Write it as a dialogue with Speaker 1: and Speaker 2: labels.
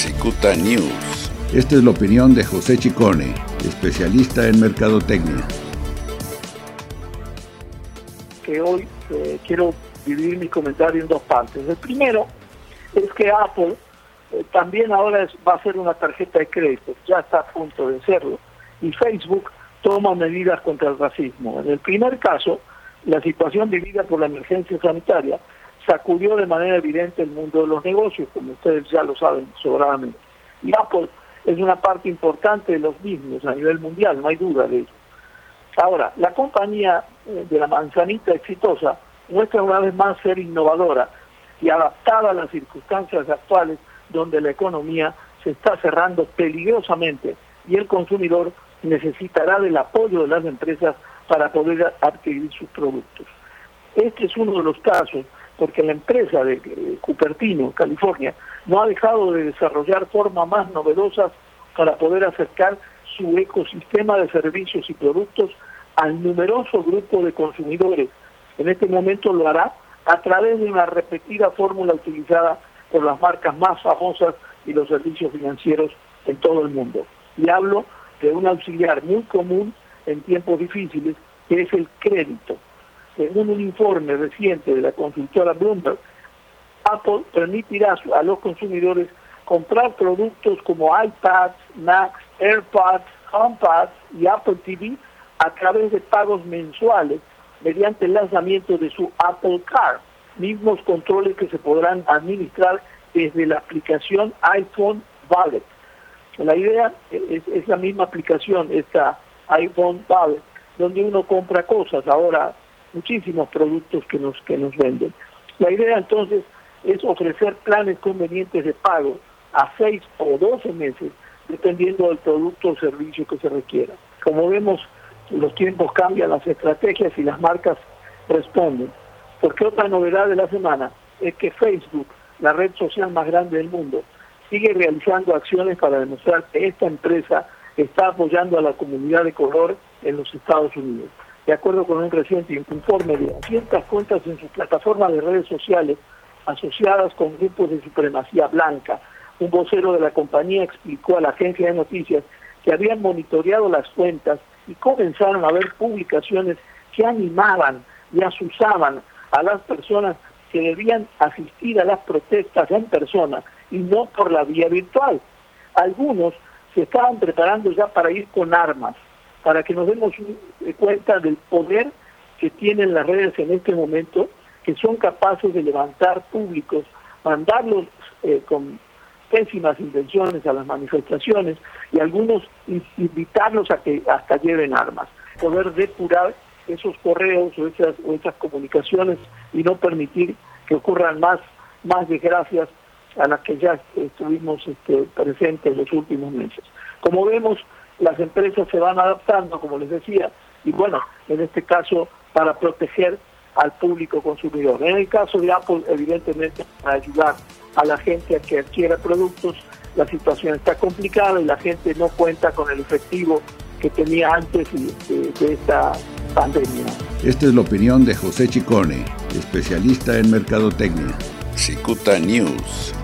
Speaker 1: Cicuta News.
Speaker 2: Esta es la opinión de José Chicone, especialista en mercadotecnia.
Speaker 3: Que hoy eh, quiero dividir mi comentario en dos partes. El primero es que Apple eh, también ahora va a ser una tarjeta de crédito, ya está a punto de serlo, y Facebook toma medidas contra el racismo. En el primer caso, la situación vivida por la emergencia sanitaria sacudió de manera evidente el mundo de los negocios, como ustedes ya lo saben sobradamente. Y Apple es una parte importante de los mismos a nivel mundial, no hay duda de ello. Ahora, la compañía eh, de la manzanita exitosa muestra una vez más ser innovadora y adaptada a las circunstancias actuales donde la economía se está cerrando peligrosamente y el consumidor necesitará del apoyo de las empresas para poder adquirir sus productos. Este es uno de los casos porque la empresa de Cupertino, California, no ha dejado de desarrollar formas más novedosas para poder acercar su ecosistema de servicios y productos al numeroso grupo de consumidores. En este momento lo hará a través de una repetida fórmula utilizada por las marcas más famosas y los servicios financieros en todo el mundo. Y hablo de un auxiliar muy común en tiempos difíciles, que es el crédito. Según un informe reciente de la consultora Bloomberg, Apple permitirá a los consumidores comprar productos como iPads, Macs, AirPods, HomePods y Apple TV a través de pagos mensuales mediante el lanzamiento de su Apple Car, mismos controles que se podrán administrar desde la aplicación iPhone Wallet. La idea es, la misma aplicación, esta iPhone Wallet, donde uno compra cosas, ahora muchísimos productos que nos, que nos venden. La idea entonces es ofrecer planes convenientes de pago a 6 o 12 meses, dependiendo del producto o servicio que se requiera. Como vemos, los tiempos cambian, las estrategias y las marcas responden. Porque otra novedad de la semana es que Facebook, la red social más grande del mundo, sigue realizando acciones para demostrar que esta empresa está apoyando a la comunidad de color en los Estados Unidos. De acuerdo con un reciente informe de ciertas cuentas en su plataforma de redes sociales asociadas con grupos de supremacía blanca, un vocero de la compañía explicó a la agencia de noticias que habían monitoreado las cuentas y comenzaron a ver publicaciones que animaban y asusaban a las personas que debían asistir a las protestas en persona y no por la vía virtual. Algunos se estaban preparando ya para ir con armas, para que nos demos cuenta del poder que tienen las redes en este momento, que son capaces de levantar públicos, mandarlos eh, con pésimas intenciones a las manifestaciones y algunos invitarlos a que hasta lleven armas, poder depurar esos correos o esas, o esas comunicaciones y no permitir que ocurran más, más desgracias a las que ya estuvimos este, presentes en los últimos meses. Como vemos, las empresas se van adaptando, como les decía, y bueno, en este caso para proteger al público consumidor. En el caso de Apple, evidentemente, para ayudar a la gente a que adquiera productos, la situación está complicada y la gente no cuenta con el efectivo que tenía antes de, de esta pandemia.
Speaker 2: Esta es la opinión de José Chicone, especialista en mercadotecnia.
Speaker 1: Cicuta News.